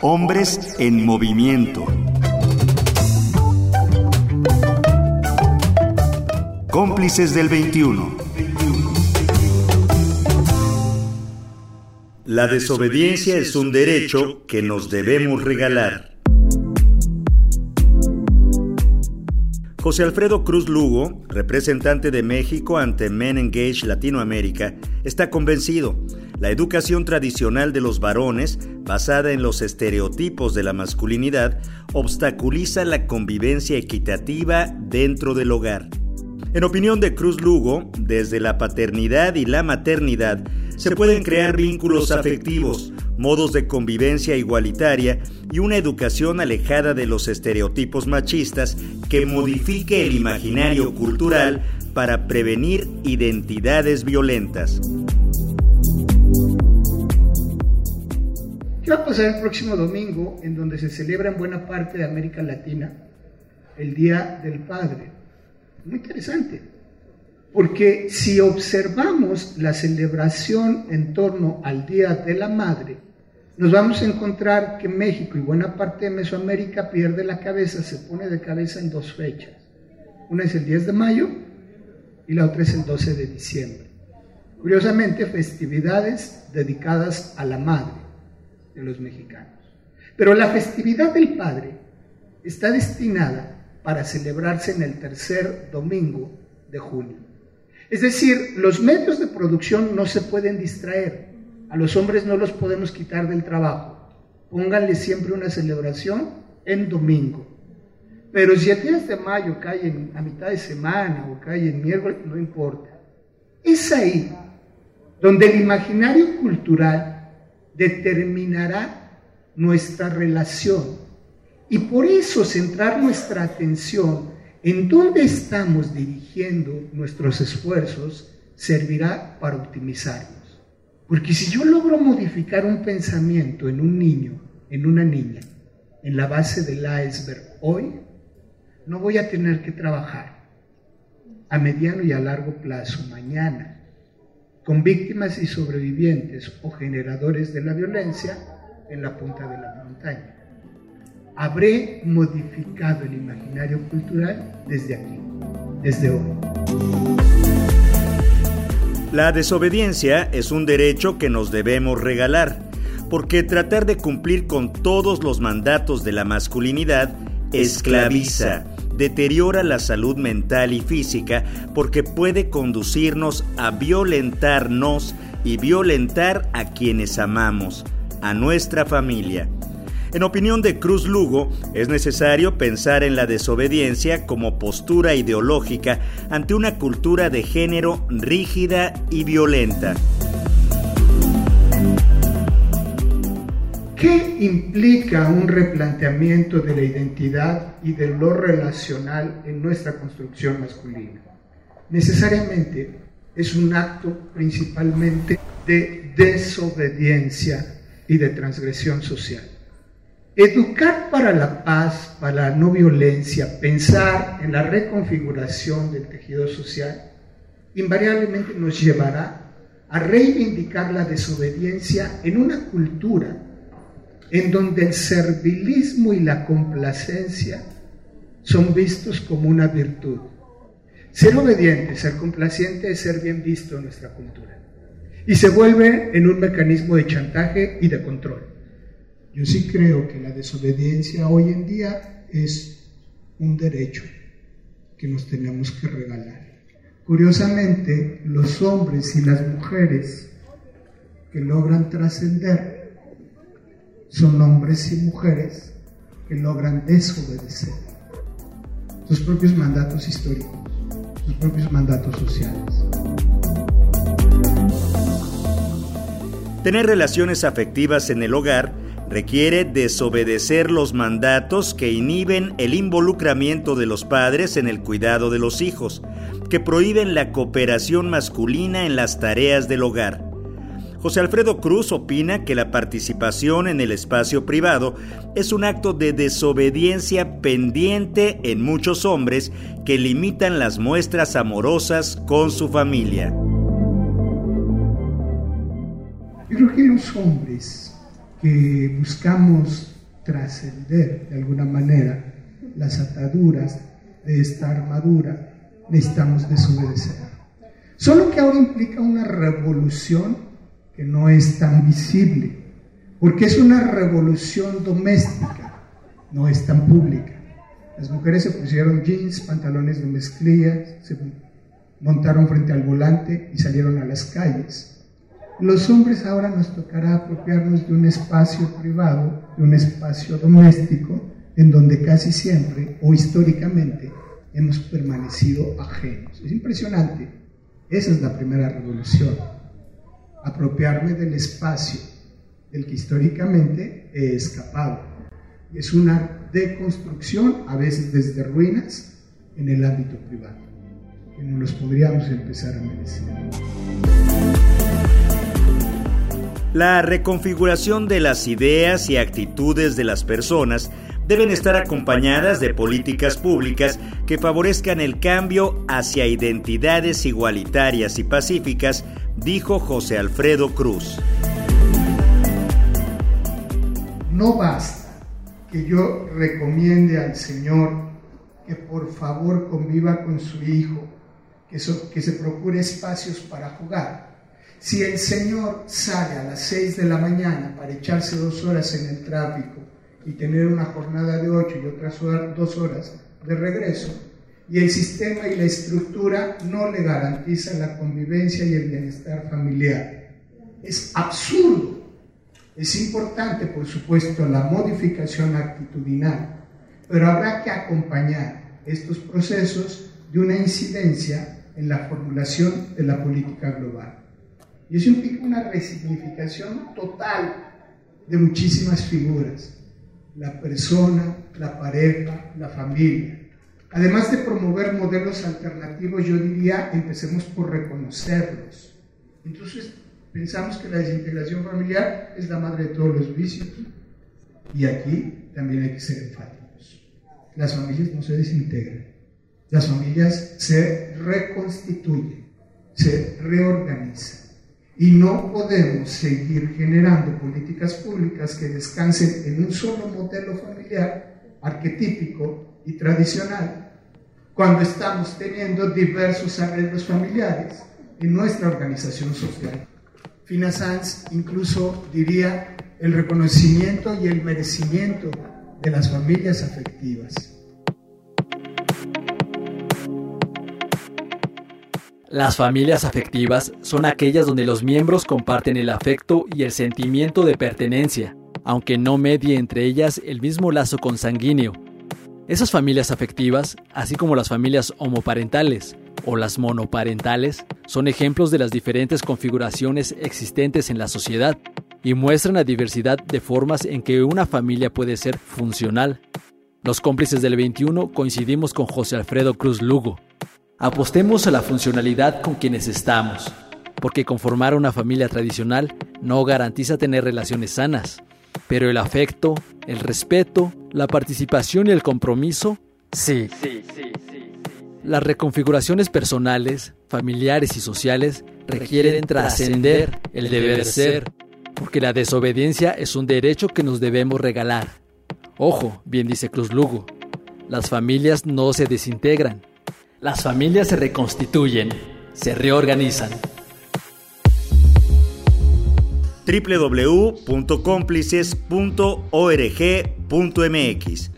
Hombres en movimiento. Cómplices del 21. La desobediencia es un derecho que nos debemos regalar. José Alfredo Cruz Lugo, representante de México ante Men Engage Latinoamérica, está convencido. La educación tradicional de los varones, basada en los estereotipos de la masculinidad, obstaculiza la convivencia equitativa dentro del hogar. En opinión de Cruz Lugo, desde la paternidad y la maternidad se pueden crear vínculos afectivos, modos de convivencia igualitaria y una educación alejada de los estereotipos machistas que modifique el imaginario cultural para prevenir identidades violentas. ¿Qué va a pasar el próximo domingo en donde se celebra en buena parte de América Latina el Día del Padre? Muy interesante, porque si observamos la celebración en torno al Día de la Madre, nos vamos a encontrar que México y buena parte de Mesoamérica pierde la cabeza, se pone de cabeza en dos fechas. Una es el 10 de mayo y la otra es el 12 de diciembre. Curiosamente, festividades dedicadas a la madre de los mexicanos. Pero la festividad del Padre está destinada para celebrarse en el tercer domingo de junio. Es decir, los medios de producción no se pueden distraer. A los hombres no los podemos quitar del trabajo. Pónganle siempre una celebración en domingo. Pero si el 10 de mayo cae a mitad de semana o cae en miércoles, no importa. Es ahí donde el imaginario cultural determinará nuestra relación. Y por eso centrar nuestra atención en dónde estamos dirigiendo nuestros esfuerzos servirá para optimizarlo. Porque si yo logro modificar un pensamiento en un niño, en una niña, en la base del iceberg hoy, no voy a tener que trabajar a mediano y a largo plazo mañana con víctimas y sobrevivientes o generadores de la violencia en la punta de la montaña. Habré modificado el imaginario cultural desde aquí, desde hoy. La desobediencia es un derecho que nos debemos regalar, porque tratar de cumplir con todos los mandatos de la masculinidad esclaviza, deteriora la salud mental y física, porque puede conducirnos a violentarnos y violentar a quienes amamos, a nuestra familia. En opinión de Cruz Lugo, es necesario pensar en la desobediencia como postura ideológica ante una cultura de género rígida y violenta. ¿Qué implica un replanteamiento de la identidad y de lo relacional en nuestra construcción masculina? Necesariamente es un acto principalmente de desobediencia y de transgresión social. Educar para la paz, para la no violencia, pensar en la reconfiguración del tejido social, invariablemente nos llevará a reivindicar la desobediencia en una cultura en donde el servilismo y la complacencia son vistos como una virtud. Ser obediente, ser complaciente es ser bien visto en nuestra cultura. Y se vuelve en un mecanismo de chantaje y de control. Yo sí creo que la desobediencia hoy en día es un derecho que nos tenemos que regalar. Curiosamente, los hombres y las mujeres que logran trascender son hombres y mujeres que logran desobedecer sus propios mandatos históricos, sus propios mandatos sociales. Tener relaciones afectivas en el hogar requiere desobedecer los mandatos que inhiben el involucramiento de los padres en el cuidado de los hijos, que prohíben la cooperación masculina en las tareas del hogar. José Alfredo Cruz opina que la participación en el espacio privado es un acto de desobediencia pendiente en muchos hombres que limitan las muestras amorosas con su familia. Yo creo que los hombres que buscamos trascender de alguna manera las ataduras de esta armadura, necesitamos desobedecer. Solo que ahora implica una revolución que no es tan visible, porque es una revolución doméstica, no es tan pública. Las mujeres se pusieron jeans, pantalones de mezclilla, se montaron frente al volante y salieron a las calles. Los hombres ahora nos tocará apropiarnos de un espacio privado, de un espacio doméstico, en donde casi siempre o históricamente hemos permanecido ajenos. Es impresionante. Esa es la primera revolución. Apropiarme del espacio del que históricamente he escapado. Es una deconstrucción, a veces desde ruinas, en el ámbito privado, que no los podríamos empezar a merecer. La reconfiguración de las ideas y actitudes de las personas deben estar acompañadas de políticas públicas que favorezcan el cambio hacia identidades igualitarias y pacíficas, dijo José Alfredo Cruz. No basta que yo recomiende al Señor que por favor conviva con su hijo, que, se procure espacios para jugar. Si el Señor sale a las 6 de la mañana para echarse dos horas en el tráfico, y tener una jornada de ocho y otras dos horas de regreso, y el sistema y la estructura no le garantizan la convivencia y el bienestar familiar. Es absurdo. Es importante, por supuesto, la modificación actitudinal, pero habrá que acompañar estos procesos de una incidencia en la formulación de la política global. Y eso implica una resignificación total de muchísimas figuras la persona, la pareja, la familia. Además de promover modelos alternativos, yo diría, empecemos por reconocerlos. Entonces, pensamos que la desintegración familiar es la madre de todos los vicios. Y aquí también hay que ser enfáticos. Las familias no se desintegran. Las familias se reconstituyen, se reorganizan. Y no podemos seguir generando políticas públicas que descansen en un solo modelo familiar arquetípico y tradicional, cuando estamos teniendo diversos arreglos familiares en nuestra organización social. Fina Sanz incluso diría el reconocimiento y el merecimiento de las familias afectivas. Las familias afectivas son aquellas donde los miembros comparten el afecto y el sentimiento de pertenencia, aunque no medie entre ellas el mismo lazo consanguíneo. Esas familias afectivas, así como las familias homoparentales o las monoparentales, son ejemplos de las diferentes configuraciones existentes en la sociedad y muestran la diversidad de formas en que una familia puede ser funcional. Los cómplices del 21 coincidimos con José Alfredo Cruz Lugo, Apostemos a la funcionalidad con quienes estamos, porque conformar una familia tradicional no garantiza tener relaciones sanas, pero el afecto, el respeto, la participación y el compromiso, sí. Las reconfiguraciones personales, familiares y sociales requieren trascender el deber ser, porque la desobediencia es un derecho que nos debemos regalar. Ojo, bien dice Cruz Lugo, las familias no se desintegran, las familias se reconstituyen, se reorganizan. www.cómplices.org.mx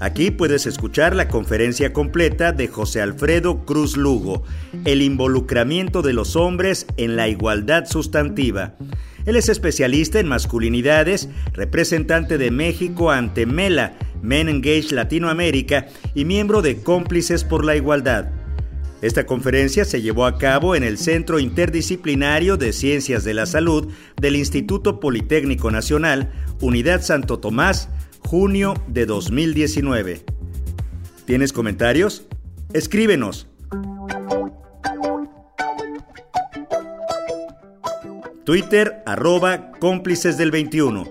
Aquí puedes escuchar la conferencia completa de José Alfredo Cruz Lugo, El involucramiento de los hombres en la igualdad sustantiva. Él es especialista en masculinidades, representante de México ante MELA, Men Engage Latinoamérica y miembro de Cómplices por la Igualdad. Esta conferencia se llevó a cabo en el Centro Interdisciplinario de Ciencias de la Salud del Instituto Politécnico Nacional, Unidad Santo Tomás, junio de 2019. ¿Tienes comentarios? Escríbenos. Twitter arroba cómplices del 21.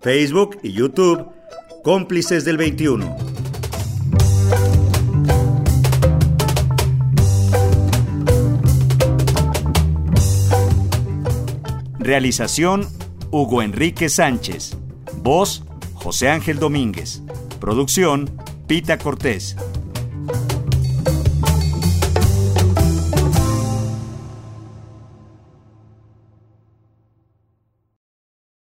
Facebook y YouTube cómplices del 21. Realización Hugo Enrique Sánchez. Voz, José Ángel Domínguez. Producción, Pita Cortés.